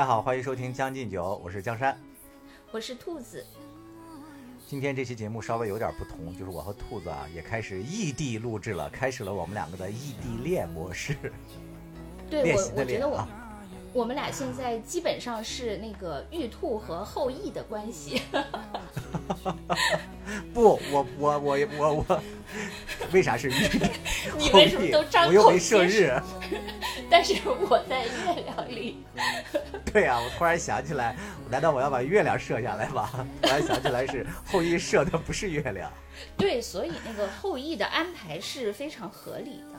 家好，欢迎收听《将进酒》，我是江山。我是兔子，今天这期节目稍微有点不同，就是我和兔子啊也开始异地录制了，开始了我们两个的异地恋模式。对我我觉得我啊我们俩现在基本上是那个玉兔和后羿的关系，不，我我我我我，为啥是玉？你为什么都张我又口没射日。但是我在月亮里。对啊，我突然想起来，难道我要把月亮射下来吗？突然想起来是后羿射的不是月亮。对，所以那个后羿的安排是非常合理的。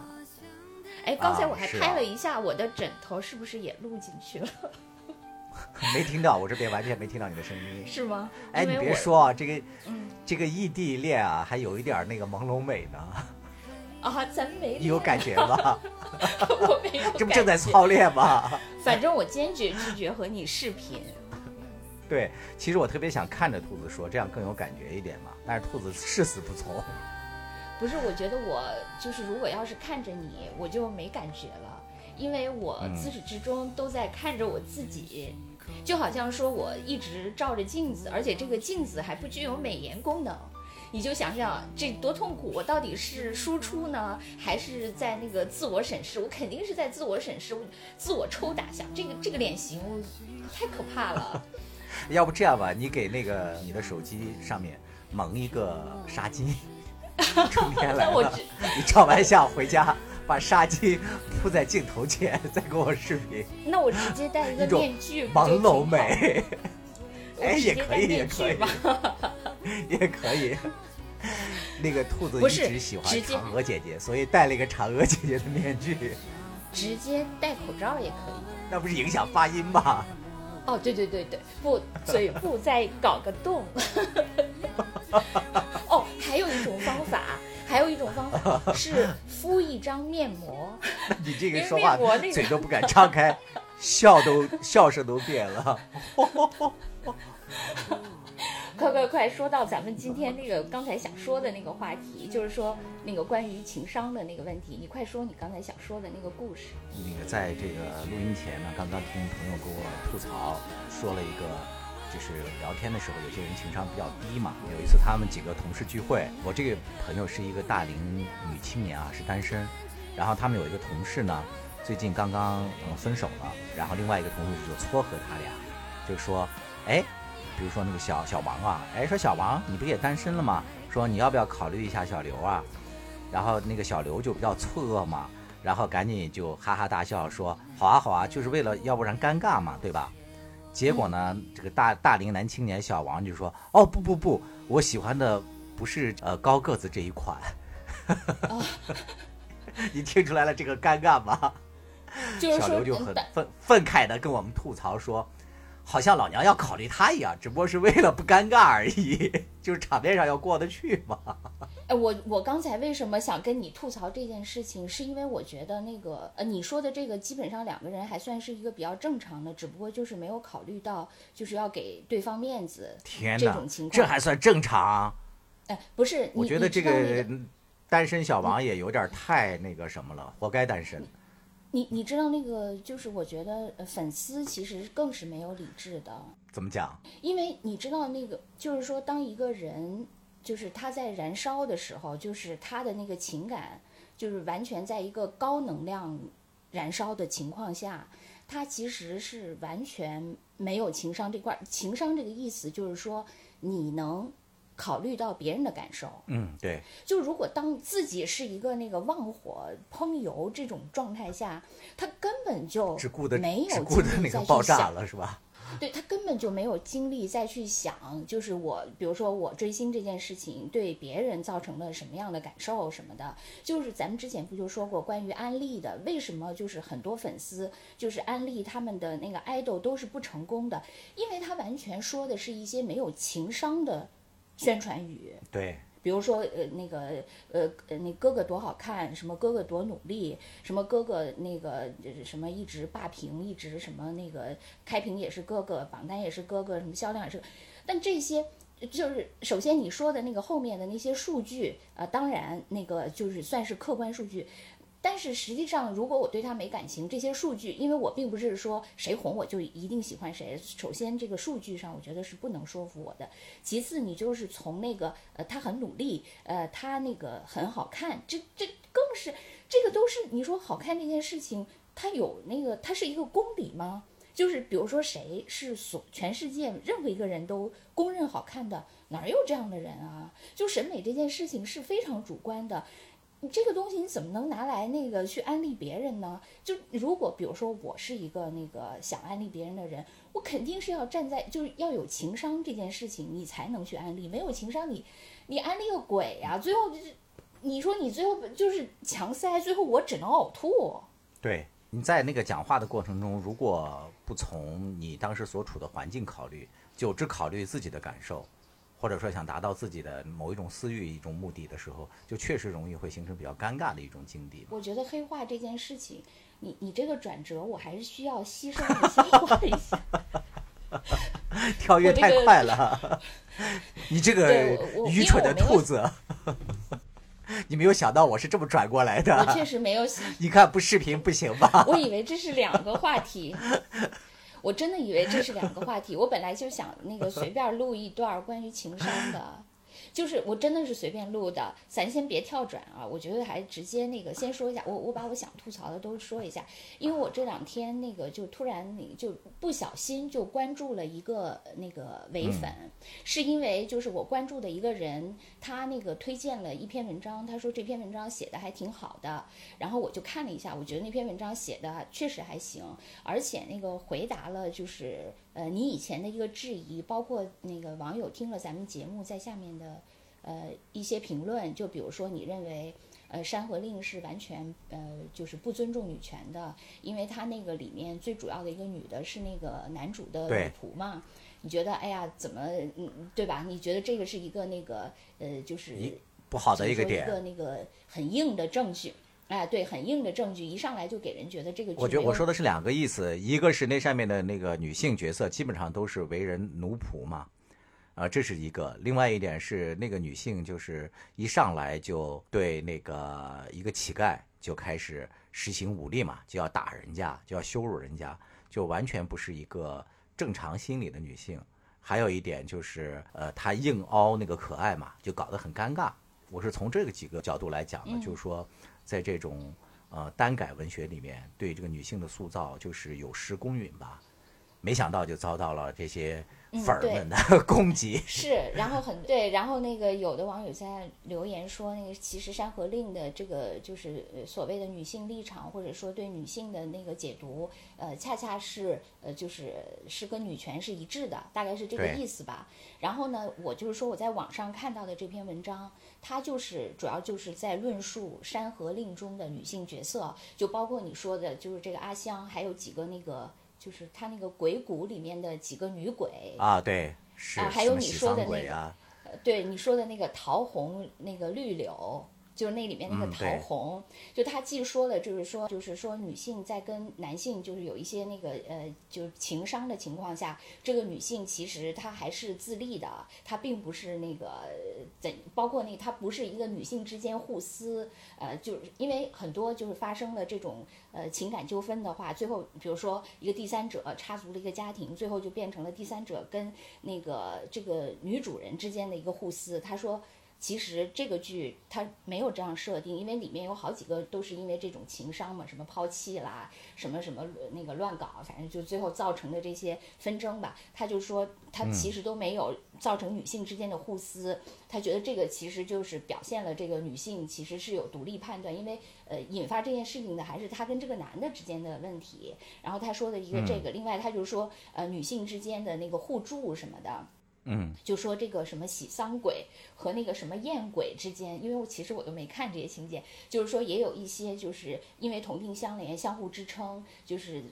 哎，刚才我还拍了一下我的枕头，是不是也录进去了？没听到，我这边完全没听到你的声音。是吗？哎，你别说啊，这个嗯这个异地恋啊，还有一点那个朦胧美呢。啊，咱没你有感觉吗？我没有，这不正在？操练吗？反正我坚决拒绝和你视频。对，其实我特别想看着兔子说，这样更有感觉一点嘛。但是兔子誓死不从。不是，我觉得我就是如果要是看着你，我就没感觉了，因为我嗯自始至终都在看着我自己，就好像说我一直照着镜子，而且这个镜子还不具有美颜功能。你就想想这多痛苦！我到底是输出呢，还是在那个自我审视？我肯定是在自我审视，我自我抽打。下这个这个脸型太可怕了。要不这样吧，你给那个你的手机上面蒙一个纱巾，春天来了你照完相回家，把纱巾铺在镜头前，再给我视频，那我直接戴一个面具，朦胧美。哎，也可以，也可以 也可以。那个兔子一直喜欢嫦娥姐姐，所以戴了一个嫦娥姐姐的面具，直接戴口罩也可以。那不是影响发音吗？哦，对对对对，不，嘴部再搞个洞。哦，还有一种方法，还有一种方法是敷一张面膜。那你这个说话嘴都不敢张开，笑都笑声都变了。快快快，说到咱们今天那个刚才想说的那个话题，就是说那个关于情商的那个问题，你快说你刚才想说的那个故事。那个在这个录音前呢，刚刚听朋友给我吐槽，说了一个，就是聊天的时候，有些人情商比较低嘛。有一次他们几个同事聚会，我这个朋友是一个大龄女青年啊，是单身，然后他们有一个同事呢，最近刚刚嗯分手了，然后另外一个同事就撮合他俩，就说，哎，比如说那个小小王啊，哎，说小王你不也单身了吗？说你要不要考虑一下小刘啊？然后那个小刘就比较错愕嘛，然后赶紧就哈哈大笑说：“好啊好啊，就是为了要不然尴尬嘛，对吧？”结果呢，这个大大龄男青年小王就说：“哦不不不，我喜欢的不是呃高个子这一款。你听出来了这个尴尬吗？就是小刘就很愤愤慨的跟我们吐槽说，好像老娘要考虑他一样，只不过是为了不尴尬而已，就是场面上要过得去嘛。哎，我我刚才为什么想跟你吐槽这件事情，是因为我觉得那个呃，你说的这个基本上两个人还算是一个比较正常的，只不过就是没有考虑到就是要给对方面子天哪种情况。这还算正常？哎，不是，我觉得这个单身小王也有点太那个什么了，活该单身。你你知道那个就是我觉得呃粉丝其实更是没有理智的，怎么讲？因为你知道那个就是说当一个人就是他在燃烧的时候，就是他的那个情感就是完全在一个高能量燃烧的情况下，他其实是完全没有情商这块儿。情商这个意思就是说你能考虑到别人的感受。嗯，对，就如果当自己是一个那个旺火烹油这种状态下，他根本就只顾的没有只顾的精力再去那个爆炸想了是吧？对他根本就没有精力再去想，就是我，比如说我追星这件事情对别人造成了什么样的感受什么的，就是咱们之前不就说过关于安利的，为什么就是很多粉丝就是安利他们的那个爱豆都是不成功的，因为他完全说的是一些没有情商的宣传语。对，比如说，呃，那个，呃，呃，那哥哥多好看，什么哥哥多努力，什么哥哥那个什么一直霸屏，一直什么那个开屏也是哥哥，榜单也是哥哥，什么销量也是，但这些就是首先你说的那个后面的那些数据，呃，当然那个就是算是客观数据。但是实际上，如果我对他没感情，这些数据，因为我并不是说谁红我就一定喜欢谁。首先，这个数据上我觉得是不能说服我的。其次，你就是从那个呃，他很努力，呃，他那个很好看，这这更是这个都是你说好看这件事情，它有那个它是一个公理吗？就是比如说谁是所全世界任何一个人都公认好看的，哪有这样的人啊？就审美这件事情是非常主观的。你这个东西你怎么能拿来那个去安利别人呢？就如果比如说我是一个那个想安利别人的人，我肯定是要站在就是要有情商这件事情，你才能去安利。没有情商，你你安利个鬼呀！最后就是你说你最后就是强塞，最后我只能呕吐。对，你在那个讲话的过程中，如果不从你当时所处的环境考虑，就只考虑自己的感受。或者说想达到自己的某一种私欲、一种目的的时候，就确实容易会形成比较尴尬的一种境地。我觉得黑化这件事情，你你这个转折，我还是需要牺牲一下，画一下。跳跃太快了，你这个愚蠢的兔子，你没有想到我是这么转过来的。我确实没有想。你看不视频不行吧？我以为这是两个话题。我真的以为这是两个话题，我本来就想那个随便录一段关于情商的。就是我真的是随便录的，咱先别跳转啊！我觉得还直接那个先说一下，我我把我想吐槽的都说一下，因为我这两天那个就突然就不小心就关注了一个那个伪粉，是因为就是我关注的一个人，他那个推荐了一篇文章，他说这篇文章写的还挺好的，然后我就看了一下，我觉得那篇文章写的确实还行，而且那个回答了就是。呃，你以前的一个质疑，包括那个网友听了咱们节目在下面的呃一些评论，就比如说你认为呃《山河令》是完全呃就是不尊重女权的，因为它那个里面最主要的一个女的是那个男主的女仆嘛？你觉得哎呀怎么嗯对吧？你觉得这个是一个那个呃就是不好的一个点，一个那个很硬的证据。哎，对，很硬的证据，一上来就给人觉得这个。我觉得我说的是两个意思，一个是那上面的那个女性角色基本上都是为人奴仆嘛，啊，这是一个；另外一点是那个女性就是一上来就对那个一个乞丐就开始实行武力嘛，就要打人家，就要羞辱人家，就完全不是一个正常心理的女性。还有一点就是，呃，她硬凹那个可爱嘛，就搞得很尴尬。我是从这个几个角度来讲的，就是说。在这种呃单改文学里面，对这个女性的塑造就是有失公允吧？没想到就遭到了这些。粉儿们的 攻击是，然后很对，然后那个有的网友在留言说，那个其实《山河令》的这个就是所谓的女性立场，或者说对女性的那个解读，呃，恰恰是呃就是是跟女权是一致的，大概是这个意思吧。然后呢，我就是说我在网上看到的这篇文章，它就是主要就是在论述《山河令》中的女性角色，就包括你说的，就是这个阿香，还有几个那个。就是他那个鬼谷里面的几个女鬼啊，对，是啊，还有你说的那个，对你说的那个桃红那个绿柳。就是那里面那个桃红，就他既说了，就是说，就是说女性在跟男性就是有一些那个呃，就是情商的情况下，这个女性其实她还是自立的，她并不是那个怎，包括那她不是一个女性之间互撕，呃，就是因为很多就是发生了这种呃情感纠纷的话，最后比如说一个第三者插足了一个家庭，最后就变成了第三者跟那个这个女主人之间的一个互撕，他说。其实这个剧它没有这样设定，因为里面有好几个都是因为这种情伤嘛，什么抛弃啦，什么什么那个乱搞，反正就最后造成的这些纷争吧。他就说他其实都没有造成女性之间的互撕，他觉得这个其实就是表现了这个女性其实是有独立判断，因为呃引发这件事情的还是他跟这个男的之间的问题。然后他说的一个这个，另外他就说呃女性之间的那个互助什么的。嗯，就说这个什么喜丧鬼和那个什么艳鬼之间，因为我其实我都没看这些情节，就是说也有一些就是因为同病相怜、相互支撑，就是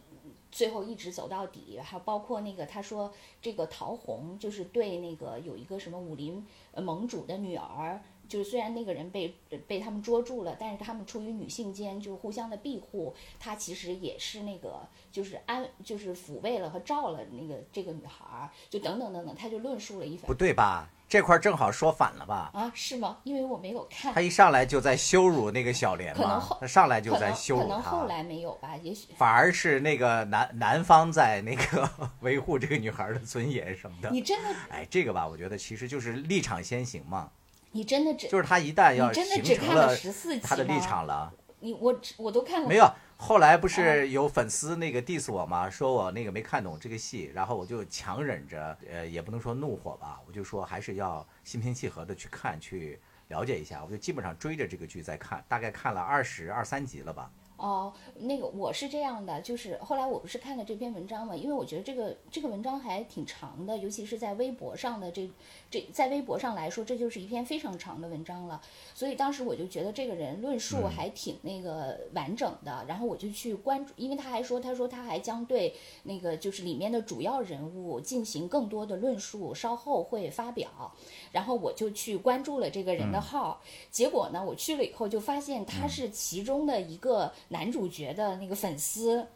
最后一直走到底。还有包括那个他说这个桃红就是对那个有一个什么武林盟主的女儿。就是虽然那个人被被他们捉住了，但是他们出于女性间就互相的庇护，他其实也是那个就是安就是抚慰了和照了那个这个女孩儿，就等等等等，他就论述了一番不对吧？这块儿正好说反了吧？啊，是吗？因为我没有看他，一上来就在羞辱那个小莲嘛可能后，他上来就在羞辱可能后，来没有吧，也许反而是那个男男方在那个 维护这个女孩的尊严什么的。你真的哎，这个吧，我觉得其实就是立场先行嘛，你真的只就是他一旦要真的形成只看了十四集他的立场了，你我我都看了没有。后来不嗯是有粉丝那个 diss 我吗？说我那个没看懂这个戏，然后我就强忍着，呃，也不能说怒火吧，我就说还是要心平气和的去看，去了解一下。我就基本上追着这个剧在看，大概看了二十二三集了吧。哦，那个我是这样的，就是后来我不是看了这篇文章嘛，因为我觉得这个这个文章还挺长的，尤其是在微博上的这这在微博上来说，这就是一篇非常长的文章了。所以当时我就觉得这个人论述还挺那个完整的，然后我就去关注，因为他还说，他说他还将对那个就是里面的主要人物进行更多的论述，稍后会发表。然后我就去关注了这个人的号，结果呢，我去了以后就发现他是其中的一个男主角的那个粉丝。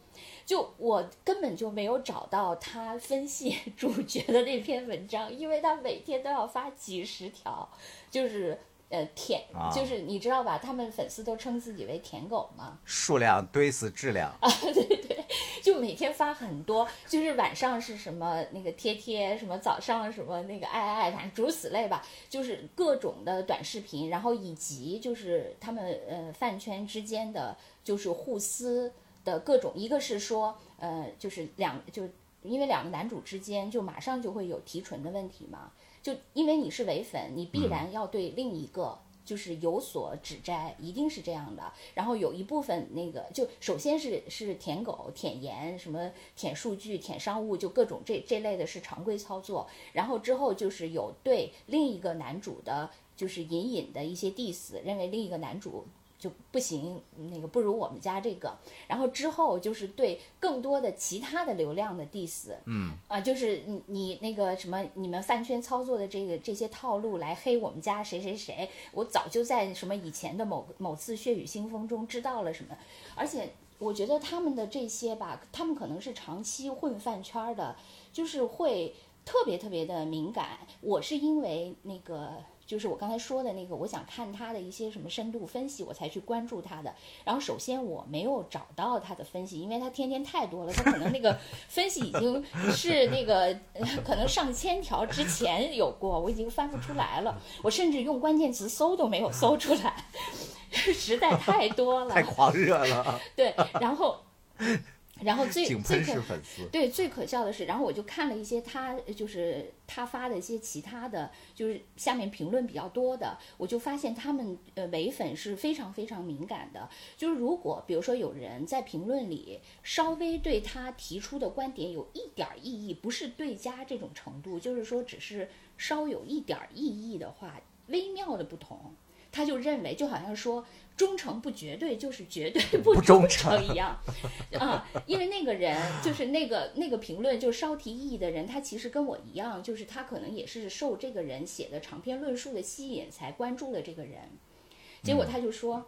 就我根本就没有找到他分析 主角的那篇文章，因为他每天都要发几十条，就是呃舔，啊就是你知道吧？他们粉丝都称自己为舔狗嘛，数量堆死质量啊，对对，就每天发很多，就是晚上是什么那个贴贴，什么早上什么那个爱爱，反正诸如此类吧，就是各种的短视频，然后以及就是他们呃饭圈之间的就是互撕的各种，一个是说呃就是两就因为两个男主之间就马上就会有提纯的问题嘛，就因为你是伪粉，你必然要对另一个。就是有所指摘，一定是这样的。然后有一部分那个，就首先是是舔狗、舔颜，什么舔数据、舔商务，就各种这这类的是常规操作。然后之后就是有对另一个男主的，就是隐隐的一些 diss，认为另一个男主就不行，那个不如我们家这个。然后之后就是对更多的其他的流量的 diss，嗯，啊，就是你你那个什么，你们饭圈操作的这个这些套路来黑我们家谁谁谁，我早就在什么以前的某某次血雨腥风中知道了什么，而且我觉得他们的这些吧，他们可能是长期混饭圈儿的，就是会特别特别的敏感。我是因为那个。就是我刚才说的那个，我想看他的一些什么深度分析，我才去关注他的。然后首先我没有找到他的分析，因为他天天太多了，他可能那个 分析已经是那个呃可能上千条之前有过，我已经翻不出来了。我甚至用关键词搜都没有搜出来，实在太多了太。狂热了，对，然后，然后最最可粉丝。对，最可笑的是，然后我就看了一些他就是他发的一些其他的，就是下面评论比较多的，我就发现他们呃唯粉是非常非常敏感的。就是如果比如说有人在评论里稍微对他提出的观点有一点儿异议，不是对家这种程度，就是说只是稍有一点儿异议的话，微妙的不同，他就认为就好像说。忠诚不绝对就是绝对 不不忠忠诚诚一样，啊，因为那个人就是那个那个评论就是稍提异议的人，他其实跟我一样，就是他可能也是受这个人写的长篇论述的吸引才关注了这个人，结果他就说，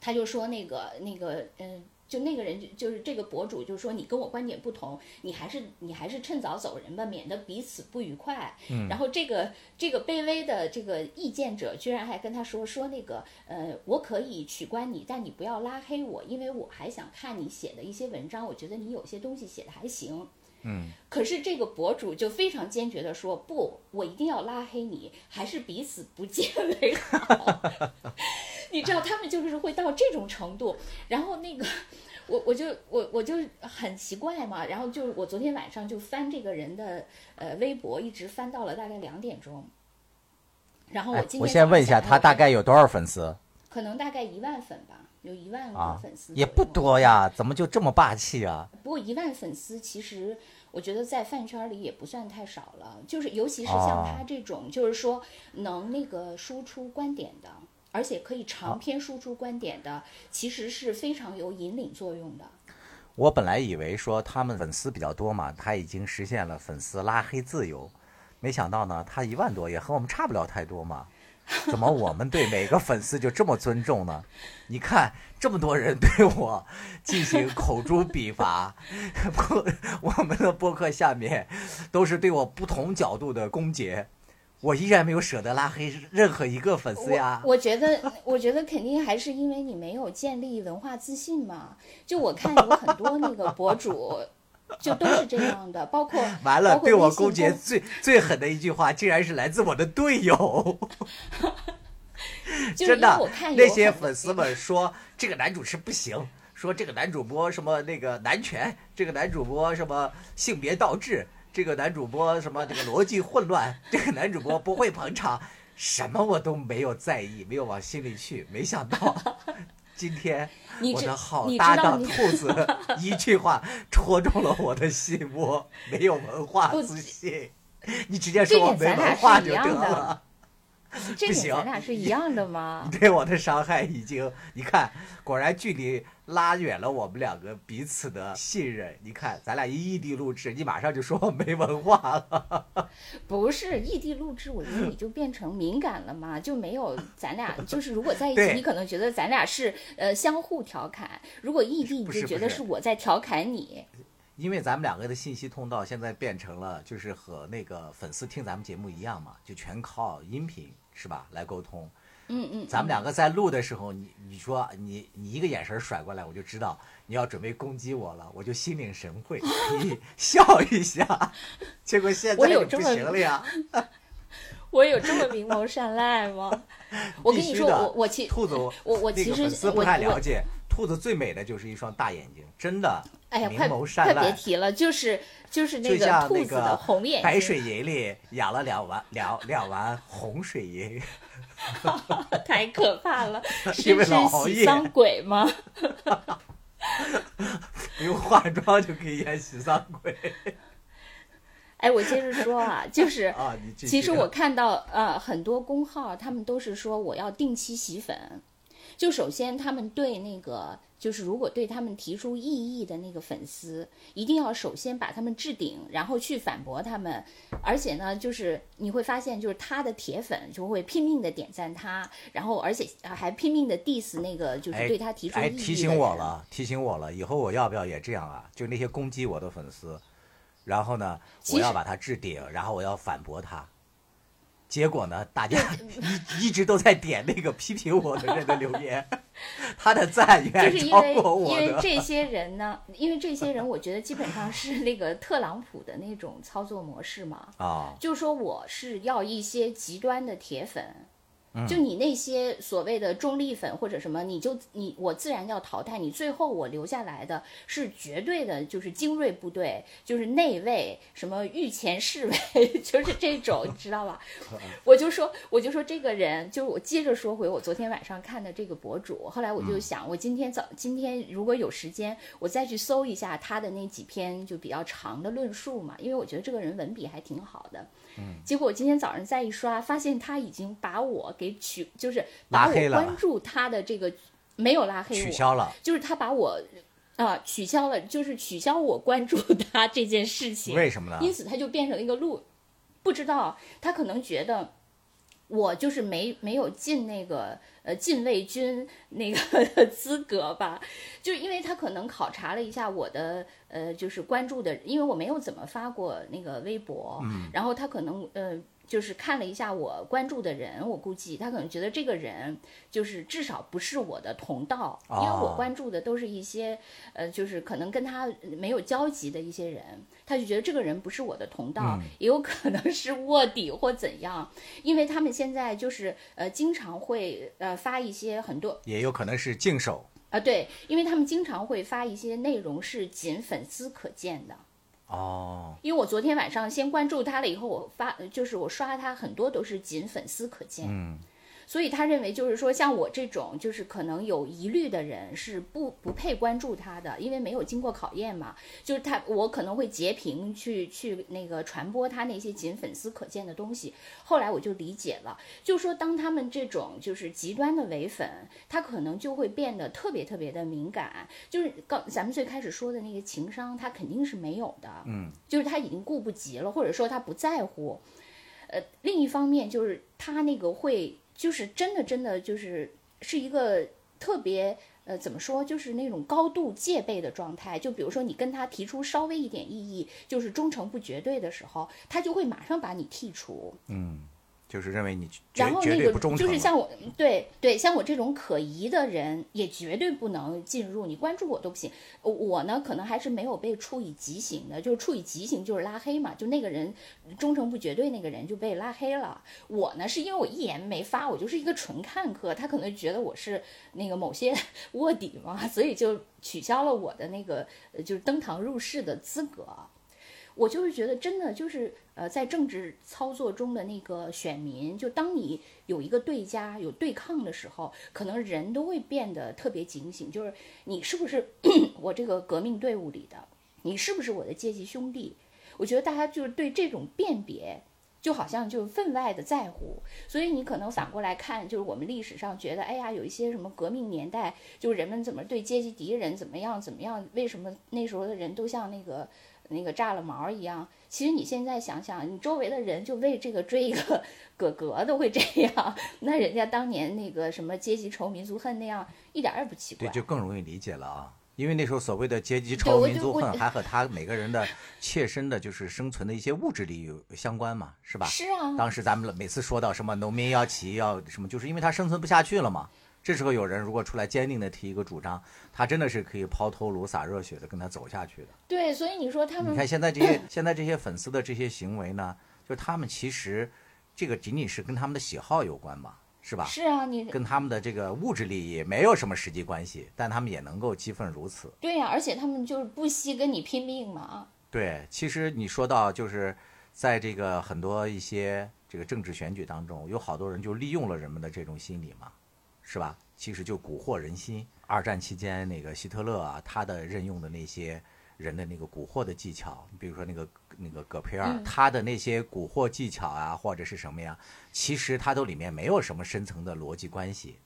他就说那个那个嗯。就那个人就就是这个博主，就说你跟我观点不同，你还是你还是趁早走人吧，免得彼此不愉快。嗯然后这个这个卑微的这个意见者居然还跟他说说那个呃，我可以取关你，但你不要拉黑我，因为我还想看你写的一些文章，我觉得你有些东西写的还行。嗯，可是这个博主就非常坚决的说不，我一定要拉黑你，还是彼此不见为好。你知道他们就是会到这种程度，然后那个。我我就我我就很奇怪嘛，然后就我昨天晚上就翻这个人的呃微博，一直翻到了大概两点钟。然后我哎今天、我先问一下，他大概有多少粉丝可能大概一万粉吧，有一万个啊粉丝、？也不多。呀，怎么就这么霸气啊？不过一万粉丝其实我觉得在饭圈里也不算太少了，就是尤其是哦像他这种，就是说能那个输出观点的，而且可以长篇输出观点的，其实是非常有引领作用的。我本来以为说他们粉丝比较多嘛，他已经实现了粉丝拉黑自由，没想到呢，他一万多也和我们差不了太多嘛。怎么我们对每个粉丝就这么尊重呢？你看这么多人对我进行口诛笔伐，播我们的播客下面都是对我不同角度的攻讦，我依然没有舍得拉黑任何一个粉丝呀。我我觉得，我觉得肯定还是因为你没有建立文化自信嘛。就我看有很多那个博主，就都是这样的，包括 完了，对我攻攻讦最最狠的一句话，竟然是来自我的队友。真的那些粉丝们说这个男主持不行，说这个男主播什么那个男权，这个男主播什么性别倒置，这个男主播什么这个逻辑混乱，这个男主播不会捧场，什么我都没有在意，没有往心里去。没想到今天你我的好搭档兔子 一句话戳中了我的心窝，没有文化自信。你直接说我没文化就得是 不行咱俩是一样的吗？对我的伤害已经，你看，果然距离拉远了我们两个彼此的信任。你看，咱俩一异地录制，你马上就说我没文化了。不是异地录制，我觉得你就变成敏感了嘛，就没有咱俩就是如果在一起，你可能觉得咱俩是呃相互调侃；如果异地，你就觉得是是我在调侃你。因为咱们两个的信息通道现在变成了，就是和那个粉丝听咱们节目一样嘛，就全靠音频是吧来沟通。嗯嗯，咱们两个在录的时候，你你说你你一个眼神甩过来，我就知道你要准备攻击我了，我就心领神会，你笑一下。结果现在就不行了呀。我有这么 明眸善睐吗？我跟你说，我我其兔子，我我其实粉丝不太了解，兔子最美的就是一双大眼睛，真的，哎呀，明快眸善快别，提了，就是就是那个兔子的红眼睛，白水银里养了两碗两两碗红水银，太可怕了，是为老熬夜是喜丧鬼吗？不 用化妆就可以演喜丧鬼哎，我接着说啊，就是其实我看到呃很多公号，他们都是说我要定期洗粉。就首先他们对那个就是如果对他们提出异议的那个粉丝，一定要首先把他们置顶，然后去反驳他们。而且呢，就是你会发现，就是他的铁粉就会拼命的点赞他，然后而且还拼命的 diss 那个就是哎对他提出异哎，议的人。提醒我了，提醒我了，以后我要不要也这样啊？就那些攻击我的粉丝，然后呢，我要把他置顶，然后我要反驳他。结果呢，大家一一直都在点那个批评我的人的留言，他的赞就远超是因为因过我的。为这 些人呢，因为这些人，我觉得基本上是那个特朗普的那种操作模式嘛。啊，就说我是要一些极端的铁粉，嗯就你那些所谓的中立粉或者什么，你就你我自然要淘汰你，最后我留下来的是绝对的，就是精锐部队，就是内卫，什么御前侍卫，就是这种，你知道吧？我就说，我就说这个人，就是我接着说回我昨天晚上看的这个博主，后来我就想，我今天早今天如果有时间，我再去搜一下他的那几篇就比较长的论述嘛，因为我觉得这个人文笔还挺好的。结果我今天早上再一刷，发现他已经把我给取，就是把我关注他的这个没有拉黑我，取消了，就是他把我啊、取消了，就是取消我关注他这件事情。为什么呢？因此他就变成了一个路，不知道他可能觉得我就是没没有进那个呃禁卫军那个 资格吧，就因为他可能考察了一下我的呃就是关注的，因为我没有怎么发过那个微博，嗯然后他可能呃。就是看了一下我关注的人，我估计他可能觉得这个人就是至少不是我的同道，因为我哦关注的都是一些呃，就是可能跟他没有交集的一些人，他就觉得这个人不是我的同道，嗯也有可能是卧底或怎样，因为他们现在就是呃经常会呃发一些很多也有可能是净手啊、对，因为他们经常会发一些内容是仅粉丝可见的。哦，因为我昨天晚上先关注他了，以后我发就是我刷他很多都是仅粉丝可见，嗯，所以他认为就是说像我这种就是可能有疑虑的人是不不配关注他的，因为没有经过考验嘛。就是他我可能会截屏去去那个传播他那些仅粉丝可见的东西。后来我就理解了，就说当他们这种就是极端的伪粉，他可能就会变得特别特别的敏感，就是刚咱们最开始说的那个情商，他肯定是没有的，嗯，就是他已经顾不及了，或者说他不在乎。呃，另一方面就是他那个会就是真的真的就是是一个特别呃怎么说，就是那种高度戒备的状态。就比如说你跟他提出稍微一点异议，就是忠诚不绝对的时候，他就会马上把你剔除。嗯，就是认为你绝然后绝那个就对不忠诚了。是像我，对对，像我这种可疑的人，也绝对不能进入。你关注我都不行。我我呢，可能还是没有被处以极刑的，就是处以极刑就是拉黑嘛，就那个人忠诚不绝对，那个人就被拉黑了。我呢，是因为我一言没发，我就是一个纯看客，他可能觉得我是那个某些卧底嘛，所以就取消了我的那个呃就是登堂入室的资格。我就是觉得，真的就是呃，在政治操作中的那个选民，就当你有一个对家、有对抗的时候，可能人都会变得特别警醒，就是你是不是 我这个革命队伍里的，你是不是我的阶级兄弟？我觉得大家就是对这种辨别。就好像就分外的在乎，所以你可能反过来看，就是我们历史上觉得，哎呀，有一些什么革命年代，就人们怎么对阶级敌人怎么样怎么样，为什么那时候的人都像那个那个炸了毛一样？其实你现在想想，你周围的人就为这个追一个哥哥都会这样，那人家当年那个什么阶级仇、民族恨那样，一点儿也不奇怪对，。就更容易理解了啊。因为那时候所谓的阶级仇、民族恨，还和他每个人的切身的，就是生存的一些物质利益相关嘛，是吧？是啊，当时咱们每次说到什么农民要起义要什么，就是因为他生存不下去了嘛。这时候有人如果出来坚定的提一个主张，他真的是可以抛头颅洒热血的跟他走下去的。对，所以你说他们你看现在这些现在这些粉丝的这些行为呢，就是他们其实这个仅仅是跟他们的喜好有关嘛，是吧？是啊，你跟他们的这个物质利益没有什么实际关系，但他们也能够激愤如此。对呀、而且他们就是不惜跟你拼命嘛。对，其实你说到就是在这个很多一些这个政治选举当中，有好多人就利用了人们的这种心理嘛，是吧？其实就蛊惑人心。二战期间，那个希特勒啊，他的任用的那些人的那个蛊惑的技巧，比如说那个那个戈培尔，嗯他的那些蛊惑技巧啊，或者是什么呀，其实他都里面没有什么深层的逻辑关系，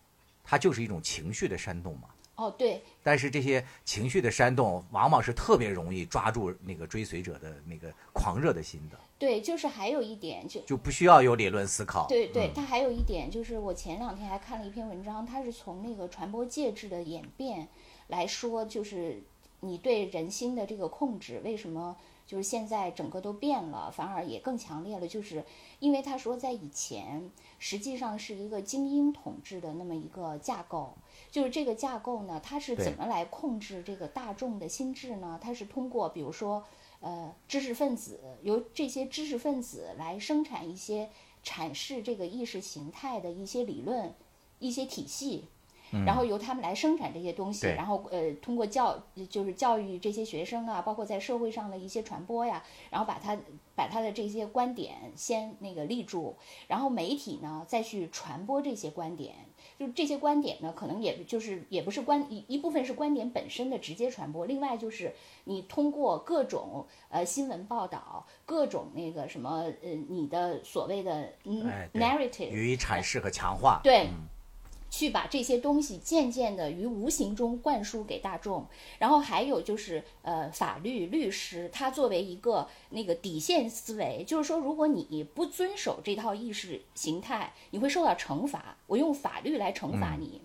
他就是一种情绪的煽动嘛。哦，对，但是这些情绪的煽动，往往是特别容易抓住那个追随者的那个狂热的心的，对，就是还有一点，就就不需要有理论思考。对对，嗯它还有一点就是，我前两天还看了一篇文章，它是从那个传播介质的演变来说，就是你对人心的这个控制，为什么就是现在整个都变了，反而也更强烈了，就是因为他说在以前实际上是一个精英统治的那么一个架构。就是这个架构呢，它是怎么来控制这个大众的心智呢？它是通过比如说，呃，知识分子由这些知识分子来生产一些阐释这个意识形态的一些理论、一些体系，然后由他们来生产这些东西，对然后呃，通过教就是教育这些学生啊，包括在社会上的一些传播呀，然后把他把他的这些观点先那个立住，然后媒体呢再去传播这些观点。就这些观点呢，可能也就是也不是观一一部分是观点本身的直接传播，另外就是你通过各种呃新闻报道，各种那个什么呃你的所谓的嗯 narrative 予以阐释和强化。对嗯去把这些东西渐渐的于无形中灌输给大众，然后还有就是呃法律律师，他作为一个那个底线思维，就是说如果你不遵守这套意识形态，你会受到惩罚，我用法律来惩罚你。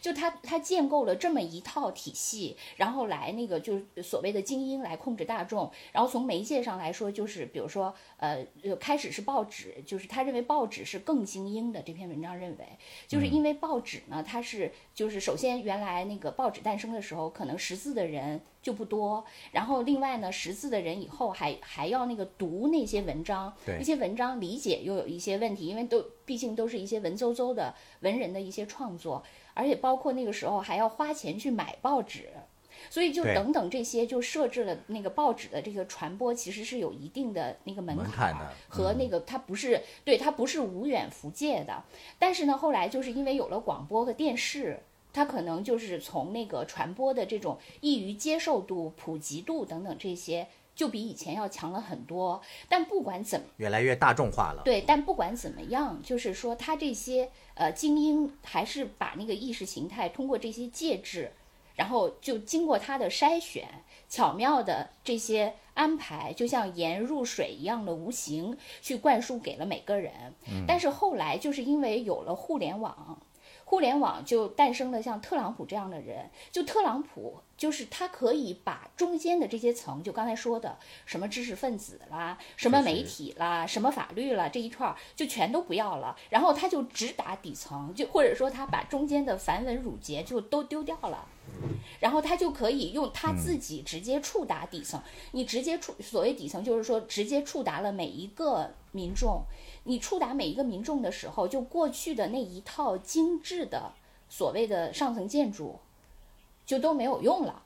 就他他建构了这么一套体系，然后来那个就是所谓的精英来控制大众，然后从媒介上来说，就是比如说呃呃开始是报纸，就是他认为报纸是更精英的。这篇文章认为，就是因为报纸呢，它是就是首先原来那个报纸诞生的时候，可能识字的人就不多，然后另外呢，识字的人以后还还要那个读那些文章，对那些文章理解又有一些问题，因为都毕竟都是一些文绉绉的文人的一些创作，而且包括那个时候还要花钱去买报纸。所以就等等这些，就设置了那个报纸的这个传播，其实是有一定的那个门槛的和那个它不是对它不是无远弗届的。但是呢，后来就是因为有了广播和电视，它可能就是从那个传播的这种易于接受度、普及度等等这些，就比以前要强了很多。但不管怎么越来越大众化了。对，但不管怎么样，就是说他这些呃精英还是把那个意识形态通过这些介质。然后就经过他的筛选，巧妙的这些安排，就像盐入水一样的无形去灌输给了每个人。但是后来就是因为有了互联网。互联网就诞生了像特朗普这样的人，就特朗普就是他可以把中间的这些层，就刚才说的什么知识分子啦、什么媒体啦、什么法律啦这一串儿就全都不要了，然后他就直打底层，就或者说他把中间的繁文缛节就都丢掉了，然后他就可以用他自己直接触达底层。你直接触所谓底层，就是说直接触达了每一个民众。你触达每一个民众的时候，就过去的那一套精致的所谓的上层建筑，就都没有用了。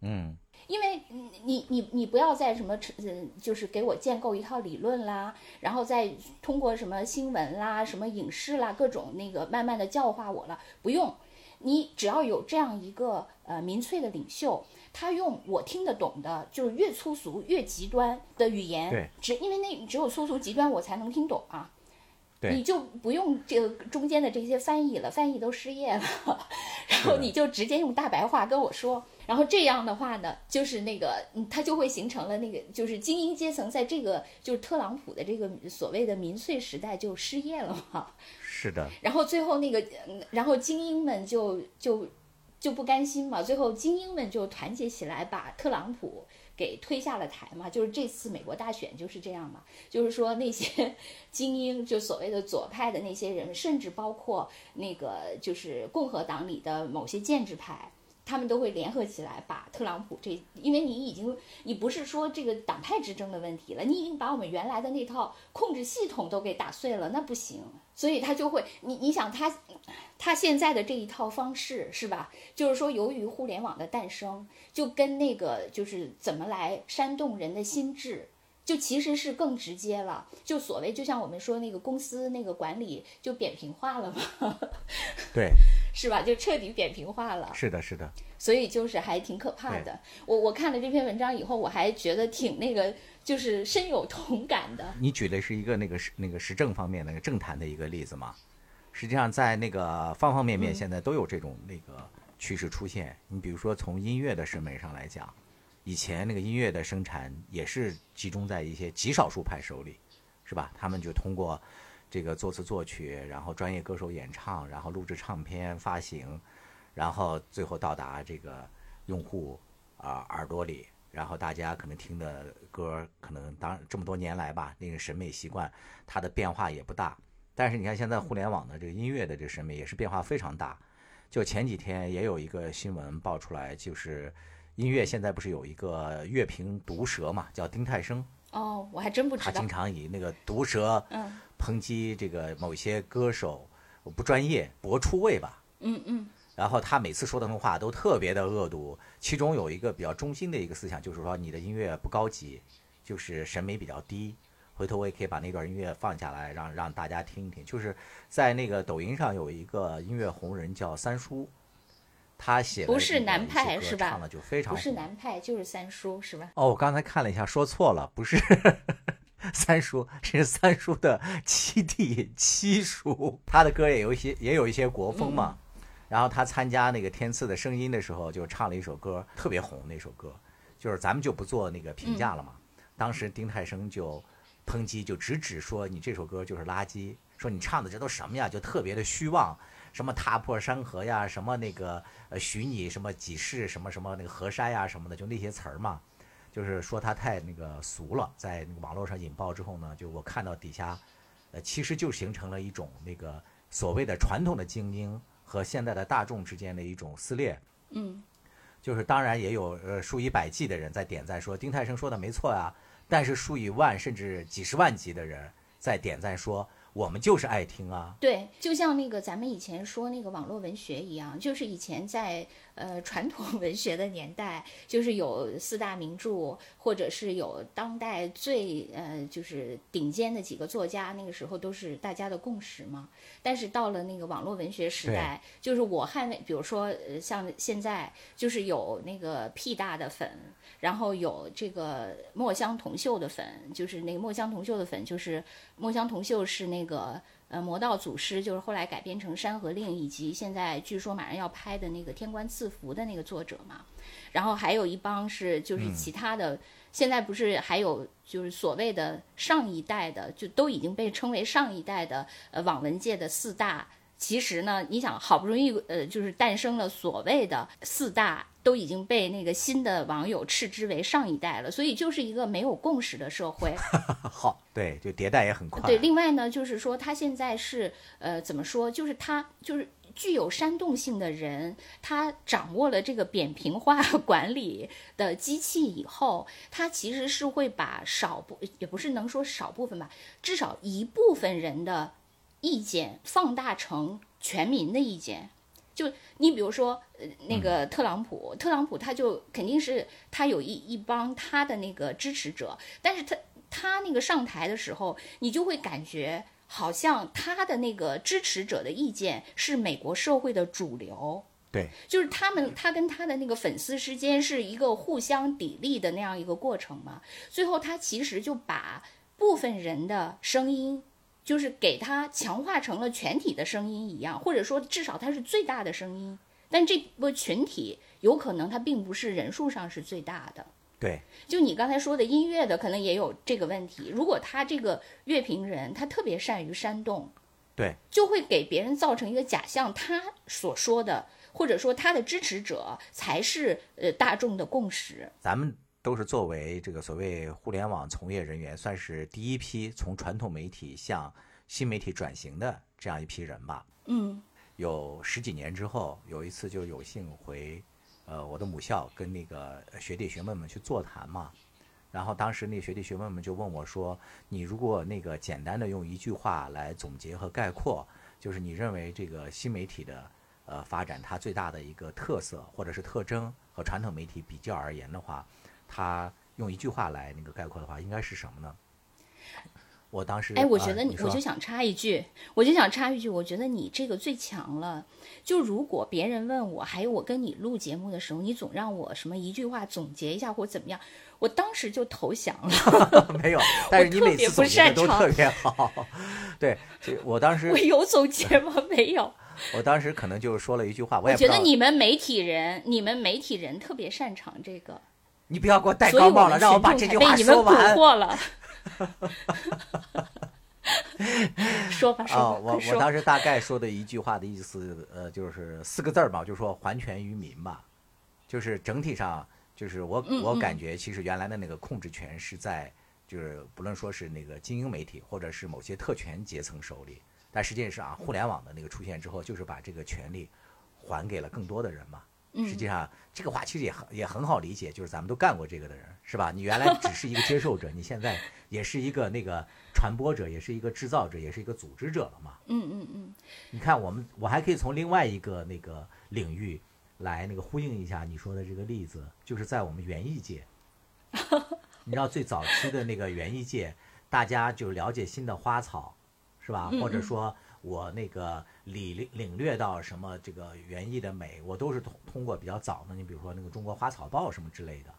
嗯，因为你你你不要再什么，嗯，就是给我建构一套理论啦，然后再通过什么新闻啦、什么影视啦，各种那个慢慢的教化我了，不用。你只要有这样一个呃民粹的领袖。他用我听得懂的，就是越粗俗越极端的语言，只因为那只有粗俗极端我才能听懂啊。你就不用这个中间的这些翻译了，翻译都失业了，然后你就直接用大白话跟我说，然后这样的话呢，就是那个他就会形成了那个就是精英阶层在这个就是特朗普的这个所谓的民粹时代就失业了嘛。是的。然后最后那个，然后精英们就就。就不甘心嘛，最后精英们就团结起来，把特朗普给推下了台嘛。就是这次美国大选就是这样嘛，就是说那些 精英，就所谓的左派的那些人，甚至包括那个就是共和党里的某些建制派。他们都会联合起来把特朗普这，因为你已经，你不是说这个党派之争的问题了，你已经把我们原来的那套控制系统都给打碎了，那不行。所以他就会，你你想他，他现在的这一套方式是吧？就是说，由于互联网的诞生，就跟那个就是怎么来煽动人的心智。就其实是更直接了，就所谓就像我们说那个公司那个管理就扁平化了嘛，对，是吧？就彻底扁平化了。是的，是的。所以就是还挺可怕的。我我看了这篇文章以后，我还觉得挺那个，就是深有同感的。你举的是一个那个时那个时政方面那个政坛的一个例子嘛？实际上在那个方方面面现在都有这种那个趋势出现。你比如说从音乐的审美上来讲。以前那个音乐的生产也是集中在一些极少数派手里，是吧？他们就通过这个作词作曲，然后专业歌手演唱，然后录制唱片发行，然后最后到达这个用户啊耳朵里，然后大家可能听的歌，可能当这么多年来吧，那个审美习惯它的变化也不大。但是你看现在互联网的这个音乐的这个审美也是变化非常大。就前几天也有一个新闻爆出来，就是。音乐现在不是有一个乐评毒舌嘛，叫丁太升。哦，我还真不知道。他经常以那个毒舌，嗯，抨击这个某些歌手不专业、博出位吧。嗯嗯。然后他每次说的那话都特别的恶毒，其中有一个比较中心的一个思想，就是说你的音乐不高级，就是审美比较低。回头我也可以把那段音乐放下来，让让大家听一听。就是在那个抖音上有一个音乐红人叫三叔。他写的不是南派是吧？唱的就非常不是南派，就是三叔是吧？哦，我刚才看了一下，说错了，不是 三叔，是三叔的 七弟七叔。他的歌也有一些，也有一些国风嘛。然后他参加那个《天赐的声音》的时候，就唱了一首歌，特别红。那首歌就是咱们就不做那个评价了嘛。当时丁太升就抨击，就直指说你这首歌就是垃圾，说你唱的这都什么呀？就特别的虚妄。什么踏破山河呀，什么那个呃许你什么几世什么什么那个河山呀什么的，就那些词儿嘛，就是说他太那个俗了，在那个网络上引爆之后呢，就我看到底下，呃，其实就形成了一种那个所谓的传统的精英和现在的大众之间的一种撕裂。嗯，就是当然也有呃数以百计的人在点赞说丁太升说的没错啊，但是数以万甚至几十万级的人在点赞说。我们就是爱听啊，对，就像那个咱们以前说那个网络文学一样，就是以前在。呃，传统文学的年代，就是有四大名著，或者是有当代最呃，就是顶尖的几个作家，那个时候都是大家的共识嘛。但是到了那个网络文学时代，就是我捍卫，比如说呃，像现在就是有那个 P 大的粉，然后有这个墨香铜臭的粉，就是那个墨香铜臭的粉，就是墨香铜臭是那个。呃《魔道祖师》，就是后来改编成《山河令》，以及现在据说马上要拍的那个《天官赐福》的那个作者嘛。然后还有一帮是就是其他的，现在不是还有就是所谓的上一代的，就都已经被称为上一代的呃网文界的四大。其实呢，你想好不容易呃就是诞生了所谓的四大，都已经被那个新的网友斥之为上一代了，所以就是一个没有共识的社会。好，对，就迭代也很快。对，另外呢，就是说他现在是呃怎么说，就是他就是。具有煽动性的人，他掌握了这个扁平化管理的机器以后，他其实是会把少部，也不是能说少部分吧，至少一部分人的意见放大成全民的意见。就你比如说，呃，那个特朗普，特朗普他就肯定是他有一一帮他的那个支持者，但是他他那个上台的时候，你就会感觉。好像他的那个支持者的意见是美国社会的主流，对，就是他们他跟他的那个粉丝之间是一个互相砥砺的那样一个过程嘛。最后他其实就把部分人的声音，就是给他强化成了全体的声音一样，或者说至少他是最大的声音，但这个群体有可能他并不是人数上是最大的。对，就你刚才说的音乐的，可能也有这个问题。如果他这个乐评人他特别善于煽动，对，就会给别人造成一个假象，他所说的或者说他的支持者才是呃大众的共识。咱们都是作为这个所谓互联网从业人员，算是第一批从传统媒体向新媒体转型的这样一批人吧。嗯，有十几年之后，有一次就有幸回。呃，我的母校跟那个学弟学妹们去座谈嘛，然后当时那学弟学妹们就问我说：“你如果那个简单的用一句话来总结和概括，就是你认为这个新媒体的呃发展它最大的一个特色或者是特征和传统媒体比较而言的话，它用一句话来那个概括的话，应该是什么呢？”我当时哎，我觉得你我就想插一句，我就想插一句，我觉得你这个最强了。就如果别人问我，还有我跟你录节目的时候，你总让我什么一句话总结一下或怎么样，我当时就投降了。没有，但是你每次总结的都特别好。对，我当时 我有总结吗？没有。我当时可能就说了一句话，我也觉得你们媒体人，你们媒体人特别擅长这个。你不要给我戴高帽了，让我把这句话说完了。说吧，说吧。我我当时大概说的一句话的意思，呃，就是四个字儿嘛，就说还权于民吧。就是整体上，就是我我感觉，其实原来的那个控制权是在，就是不论说是那个精英媒体，或者是某些特权阶层手里，但实际上啊，互联网的那个出现之后，就是把这个权利还给了更多的人嘛。实际上，这个话其实也很也很好理解，就是咱们都干过这个的人，是吧？你原来只是一个接受者，你现在也是一个那个传播者，也是一个制造者，也是一个组织者了嘛？嗯嗯嗯。你看，我们我还可以从另外一个那个领域来那个呼应一下你说的这个例子，就是在我们园艺界，你知道最早期的那个园艺界，大家就了解新的花草，是吧？或者说。我那个领领略到什么这个园艺的美，我都是通通过比较早的，你比如说那个《中国花草报》什么之类的，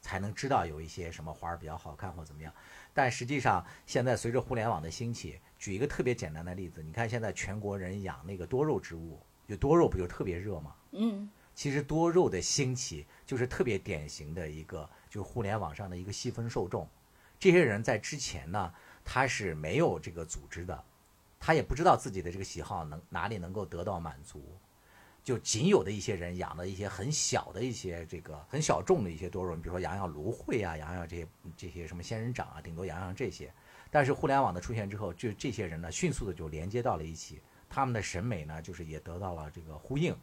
才能知道有一些什么花儿比较好看或怎么样。但实际上，现在随着互联网的兴起，举一个特别简单的例子，你看现在全国人养那个多肉植物，就多肉不就特别热吗？嗯，其实多肉的兴起就是特别典型的一个，就是互联网上的一个细分受众。这些人在之前呢，他是没有这个组织的。他也不知道自己的这个喜好能哪里能够得到满足，就仅有的一些人养的一些很小的一些这个很小众的一些多肉，比如说养养芦荟啊，养养这些这些什么仙人掌啊，顶多养养这些。但是互联网的出现之后，就这些人呢，迅速的就连接到了一起，他们的审美呢，就是也得到了这个呼应。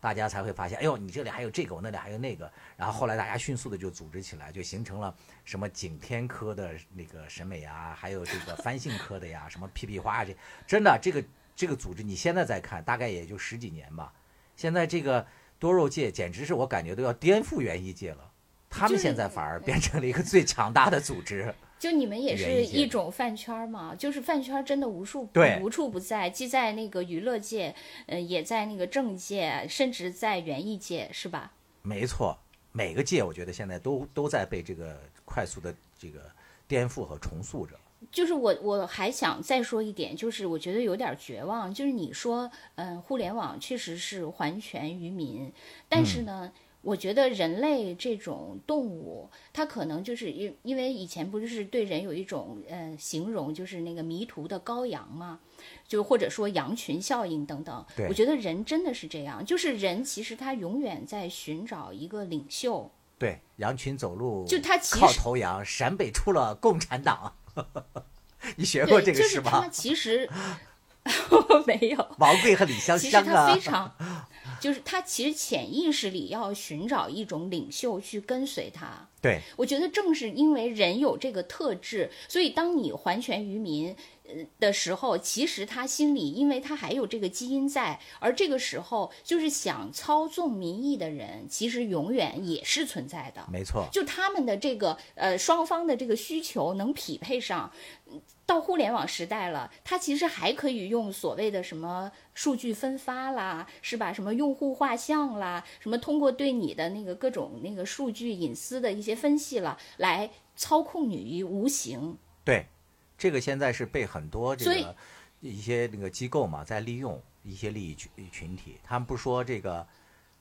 大家才会发现，哎呦，你这里还有这个，我那里还有那个。然后后来大家迅速的就组织起来，就形成了什么景天科的那个审美啊，还有这个翻性科的呀，什么屁屁花这，真的这个这个组织，你现在再看，大概也就十几年吧。现在这个多肉界简直是我感觉都要颠覆园艺界了，他们现在反而变成了一个最强大的组织。就你们也是一种饭圈嘛，就是饭圈真的无数无处不在，既在那个娱乐界，呃，也在那个政界，甚至在园艺界，是吧？没错，每个界我觉得现在都都在被这个快速的这个颠覆和重塑着。就是我我还想再说一点，就是我觉得有点绝望。就是你说，嗯，互联网确实是还权于民，但是呢，我觉得人类这种动物，它可能就是因因为以前不就是对人有一种呃形容，就是那个迷途的羔羊嘛，就或者说羊群效应等等。对我觉得人真的是这样，就是人其实他永远在寻找一个领袖。对，羊群走路就他其靠实头羊，陕北出了共产党。你学过，这个就是他？其实 没有。王贵和李香香其实他非啊，常，就是他其实潜意识里要寻找一种领袖去跟随他。对我觉得正是因为人有这个特质，所以当你还权于民呃的时候，其实他心里，因为他还有这个基因在，而这个时候就是想操纵民意的人，其实永远也是存在的。没错，就他们的这个呃双方的这个需求能匹配上，嗯到互联网时代了，它其实还可以用所谓的什么数据分发啦，是吧？什么用户画像啦，什么通过对你的那个各种那个数据隐私的一些分析了，来操控你于无形。对，这个现在是被很多这个一些那个机构嘛在利用一些利益群群体，他们不说这个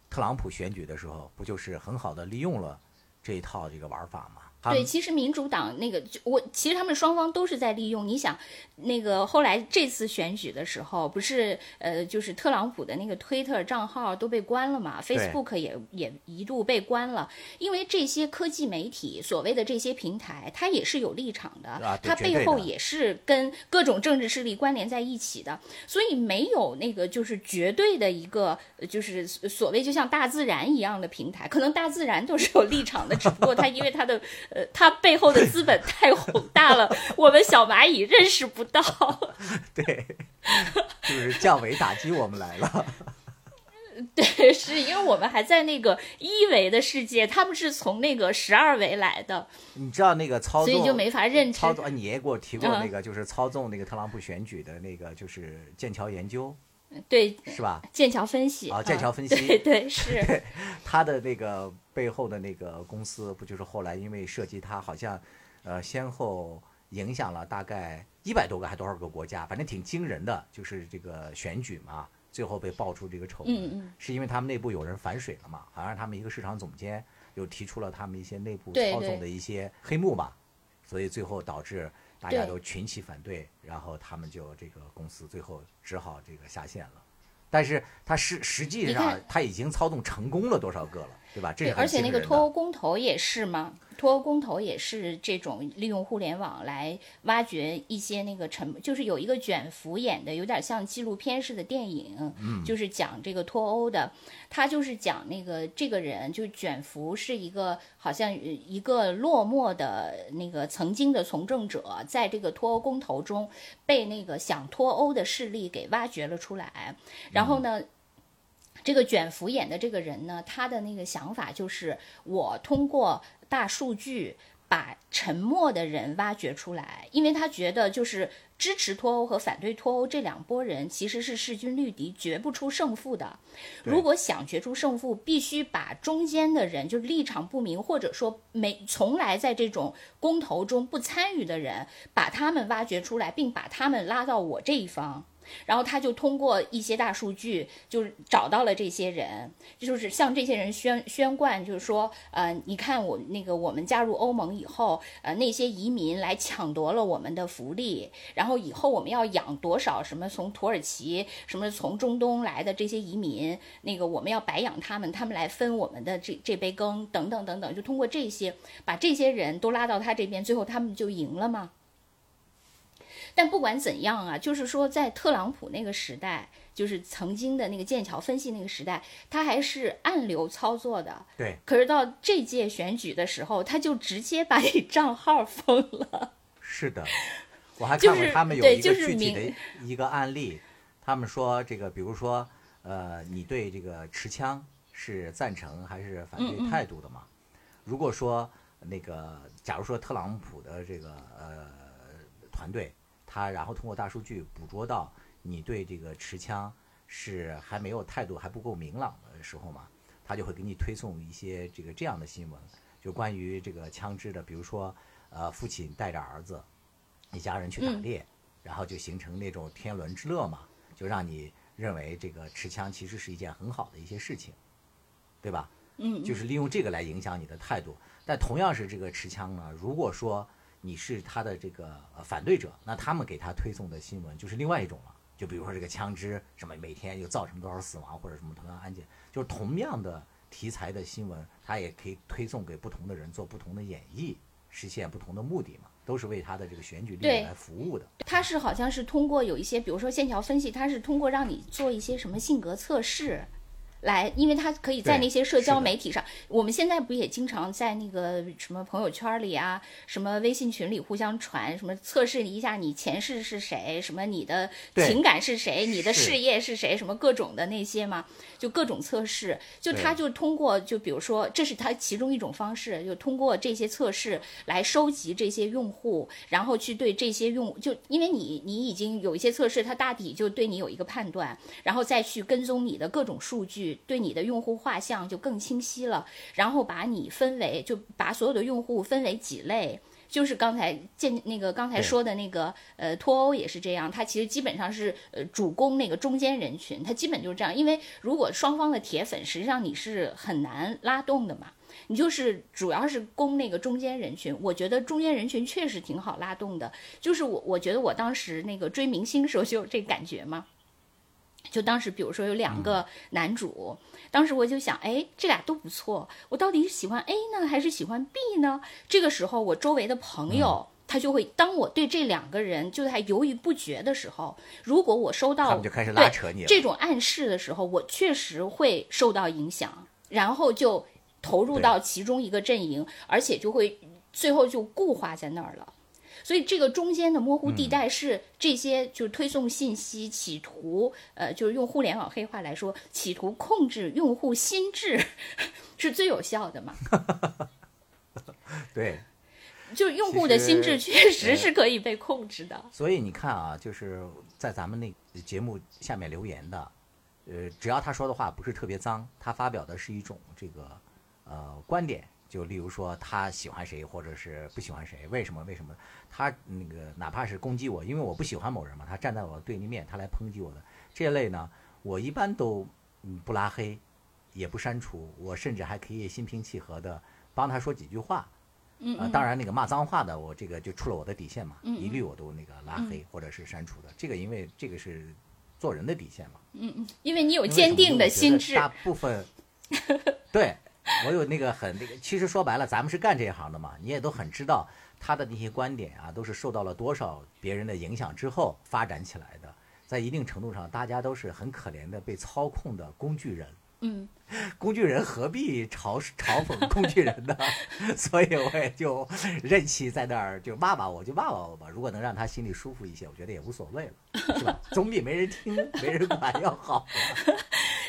特朗普选举的时候，不就是很好的利用了这一套这个玩法嘛？他对，其实民主党那个，就我其实他们双方都是在利用。你想，那个后来这次选举的时候，不是呃，就是特朗普的那个推特账号都被关了嘛，Facebook 也也一度被关了，因为这些科技媒体所谓的这些平台，它也是有立场的，啊它背后也是跟各种政治势力关联在一起的，所以没有那个就是绝对的一个呃就是所谓就像大自然一样的平台，可能大自然都是有立场的，只不过它因为它的呃它背后的资本太宏大了，我们小蚂蚁认识不到。对，就是降维打击我们来了。对，是因为我们还在那个一维的世界，他们是从那个十二维来的，你知道那个操纵，所以就没法认知操。纵。啊你也给我提过嗯那个，就是操纵那个特朗普选举的那个，就是剑桥研究，对，是吧？剑桥分析啊剑桥分析对对是，他的那个背后的那个公司，不就是后来因为涉及他好像，呃，先后影响了大概一百多个还多少个国家，反正挺惊人的，就是这个选举嘛，最后被爆出这个丑闻，嗯嗯是因为他们内部有人反水了嘛？好像他们一个市场总监又提出了他们一些内部操纵的一些黑幕嘛，所以最后导致大家都群起反对，然后他们就这个公司最后只好这个下线了。但是他实实际上他已经操纵成功了多少个了，对吧？这对，是而且那个脱欧公投也是吗，脱欧公投也是这种利用互联网来挖掘一些那个沉，就是有一个卷福演的，有点像纪录片似的电影，嗯就是讲这个脱欧的，他就是讲那个这个人，就卷福是一个好像呃一个落寞的那个曾经的从政者，在这个脱欧公投中被那个想脱欧的势力给挖掘了出来，然后呢。这个卷福演的这个人呢，他的那个想法就是，我通过大数据把沉默的人挖掘出来，因为他觉得就是支持脱欧和反对脱欧这两拨人其实是势均力敌，决不出胜负的。如果想决出胜负，必须把中间的人，就是立场不明或者说没从来在这种公投中不参与的人，把他们挖掘出来，并把他们拉到我这一方。然后他就通过一些大数据，就是找到了这些人，就是向这些人宣宣贯，就是说，呃，你看我那个我们加入欧盟以后，呃，那些移民来抢夺了我们的福利，然后以后我们要养多少什么从土耳其、什么从中东来的这些移民，那个我们要白养他们，他们来分我们的这这杯羹，等等等等，就通过这些把这些人都拉到他这边，最后他们就赢了吗。但不管怎样啊，就是说，在特朗普那个时代，就是曾经的那个剑桥分析那个时代，他还是暗流操作的。对，可是到这届选举的时候，他就直接把你账号封了。是的，我还 看过他们有一个具体的一个案例，他们说这个，比如说，呃，你对这个持枪是赞成还是反对态度的嘛？如果说那个，假如说特朗普的这个呃团队，他然后通过大数据捕捉到你对这个持枪是还没有态度还不够明朗的时候嘛，他就会给你推送一些这个这样的新闻，就关于这个枪支的，比如说呃父亲带着儿子一家人去打猎，然后就形成那种天伦之乐嘛，就让你认为这个持枪其实是一件很好的一些事情，对吧？嗯，就是利用这个来影响你的态度。但同样是这个持枪呢，如果说你是他的这个呃反对者，那他们给他推送的新闻就是另外一种了。就比如说这个枪支什么每天又造成多少死亡或者什么同样案件，就是同样的题材的新闻，他也可以推送给不同的人做不同的演绎，实现不同的目的嘛，都是为他的这个选举利益来服务的。他是好像是通过有一些，比如说线条分析，他是通过让你做一些什么性格测试。来，因为他可以在那些社交媒体上，我们现在不也经常在那个什么朋友圈里啊，什么微信群里互相传，什么测试一下你前世是谁，什么你的情感是谁，你的事业是谁，什么各种的那些嘛，就各种测试，就对它就通过，就比如说，这是他其中一种方式，就通过这些测试来收集这些用户，然后去对这些用，就因为你你已经有一些测试，它大体就对你有一个判断，然后再去跟踪你的各种数据，对你的用户画像就更清晰了，然后把你分为，就把所有的用户分为几类。就是刚才见那个刚才说的那个呃脱欧也是这样，它其实基本上是呃主攻那个中间人群，它基本就是这样。因为如果双方的铁粉，实际上你是很难拉动的嘛，你就是主要是攻那个中间人群。我觉得中间人群确实挺好拉动的，就是我我觉得我当时那个追明星时候就有这感觉嘛。就当时，比如说有两个男主，当时我就想，哎，这俩都不错，我到底是喜欢 A 呢，还是喜欢 B 呢？这个时候，我周围的朋友、他就会，当我对这两个人就还犹豫不决的时候，如果我收到他们就开始拉对扯你。这种暗示的时候，我确实会受到影响，然后就投入到其中一个阵营，而且就会最后就固化在那儿了。所以这个中间的模糊地带是这些就是推送信息，企图呃，就是用互联网黑话来说，企图控制用户心智，是最有效的嘛？对，就是用户的心智确实是可以被控制的。所以你看啊，就是在咱们那节目下面留言的，呃，只要他说的话不是特别脏，他发表的是一种这个呃观点，就例如说他喜欢谁或者是不喜欢谁，为什么为什么他那个哪怕是攻击我，因为我不喜欢某人嘛，他站在我对立面，他来抨击我的这一类呢，我一般都嗯不拉黑，也不删除，我甚至还可以心平气和的帮他说几句话。嗯啊，当然那个骂脏话的，我这个就出了我的底线嘛，嗯一律我都那个拉黑或者是删除的。这个因为这个是做人的底线嘛，嗯嗯因为你有坚定的心智，大部分，对我有那个很那个，其实说白了，咱们是干这一行的嘛，你也都很知道他的那些观点啊，都是受到了多少别人的影响之后发展起来的。在一定程度上，大家都是很可怜的被操控的工具人。嗯，工具人何必嘲嘲讽工具人呢？所以我也就任其在那儿就骂骂我就骂骂我吧。如果能让他心里舒服一些，我觉得也无所谓了，是吧？总比没人听、没人管要好。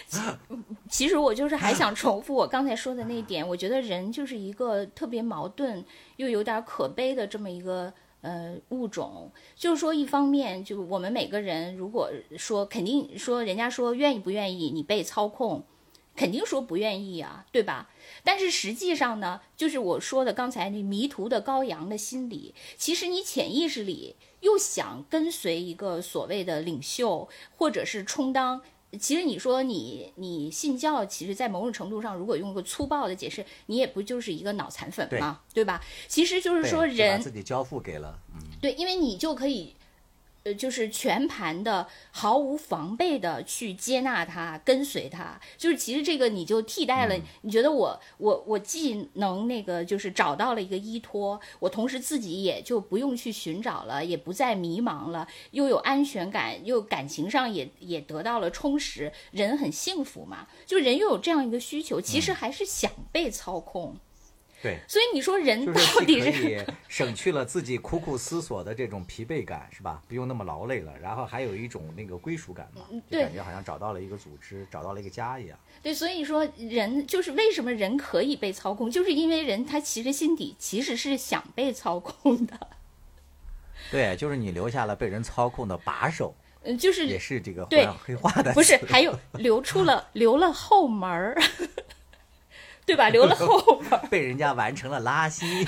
其实我就是还想重复我刚才说的那一点，我觉得人就是一个特别矛盾又有点可悲的这么一个呃物种。就是说，一方面就我们每个人如果说肯定说人家说愿意不愿意你被操控，肯定说不愿意啊，对吧？但是实际上呢，就是我说的刚才那迷途的羔羊的心理，其实你潜意识里又想跟随一个所谓的领袖，或者是充当。其实你说你你信教，其实，在某种程度上，如果用个粗暴的解释，你也不就是一个脑残粉嘛，对吧？其实就是说人自己交付给了，嗯，对，因为你就可以，呃，就是全盘的、毫无防备的去接纳他、跟随他。就是其实这个你就替代了，嗯你觉得我我我既能那个就是找到了一个依托，我同时自己也就不用去寻找了，也不再迷茫了，又有安全感，又感情上也也得到了充实，人很幸福嘛。就人又有这样一个需求，其嗯实还是想被操控。对，所以你说人到底是省去了自己苦苦思索的这种疲惫感，是吧？不用那么劳累了，然后还有一种那个归属感嘛，就感觉好像找到了一个组织，找到了一个家一样。对，所以说人就是为什么人可以被操控，就是因为人他其实心底其实是想被操控的，对，就是你留下了被人操控的把手，嗯，就是也是这个互对黑化的，不是 还有留出了留了后门儿，对吧？留了后门，被人家完成了拉稀。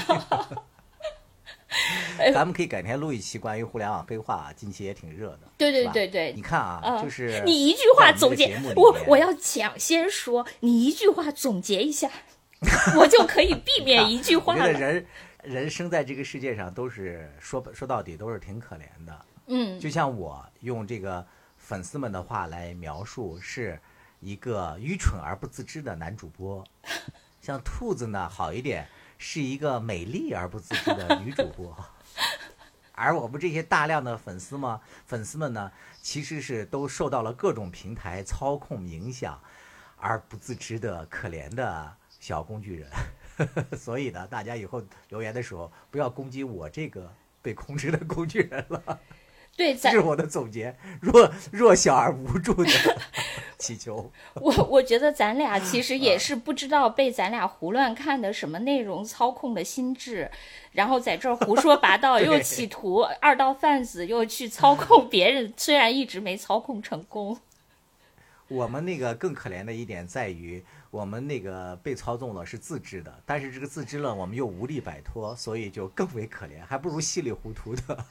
咱们可以改天录一期关于互联网黑话，近期也挺热的。对对对对你看啊，嗯就是你一句话总结我我我要抢先说，你一句话总结一下，我就可以避免一句话了。我觉得人人生在这个世界上都是说说到底都是挺可怜的。嗯，就像我用这个粉丝们的话来描述，是一个愚蠢而不自知的男主播；像兔子呢，好一点，是一个美丽而不自知的女主播。而我们这些大量的粉丝们，粉丝们呢，其实是都受到了各种平台操控影响，而不自知的可怜的小工具人。所以呢，大家以后留言的时候，不要攻击我这个被控制的工具人了。对，这是我的总结，弱弱小而无助的 祈求。我我觉得咱俩其实也是不知道被咱俩胡乱看的什么内容操控了心智，然后在这儿胡说八道，又企图二道贩子又去操控 别人，虽然一直没操控成功。我们那个更可怜的一点在于，我们那个被操纵了是自知的，但是这个自知了，我们又无力摆脱，所以就更为可怜，还不如稀里糊涂的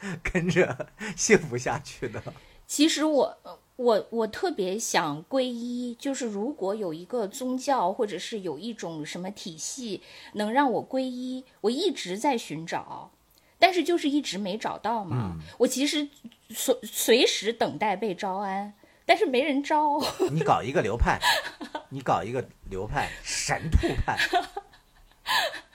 跟着幸福下去的。其实我我我特别想皈依，就是如果有一个宗教或者是有一种什么体系能让我皈依，我一直在寻找，但是就是一直没找到嘛。我其实随随时等待被招安，但是没人招。你搞一个流派，你搞一个流派，神兔派，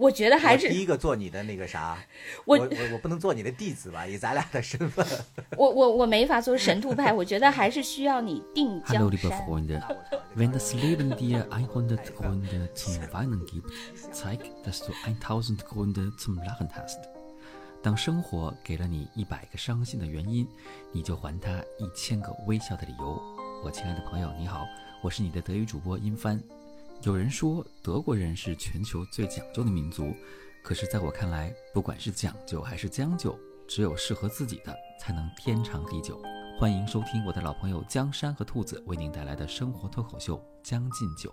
我觉得还是第一个做你的那个啥，我我我我不能做你的弟子吧？以咱俩的身份，我我我没法做神兔派，我觉得还是需要你定 Hallo 江 liebe 山。Freunde, wenn das Leben dir 100 Gründe zum Weinen gibt, zeig, dass du 1000 Gründe zum Lachen hast. 当生活给了你一百个伤心的原因，你就还他一千个微笑的理由。我亲爱的朋友，你好，我是你的德语主播殷帆。有人说德国人是全球最讲究的民族，可是在我看来，不管是讲究还是将就，只有适合自己的才能天长地久。欢迎收听我的老朋友江山和兔子为您带来的生活脱口秀《将进酒》。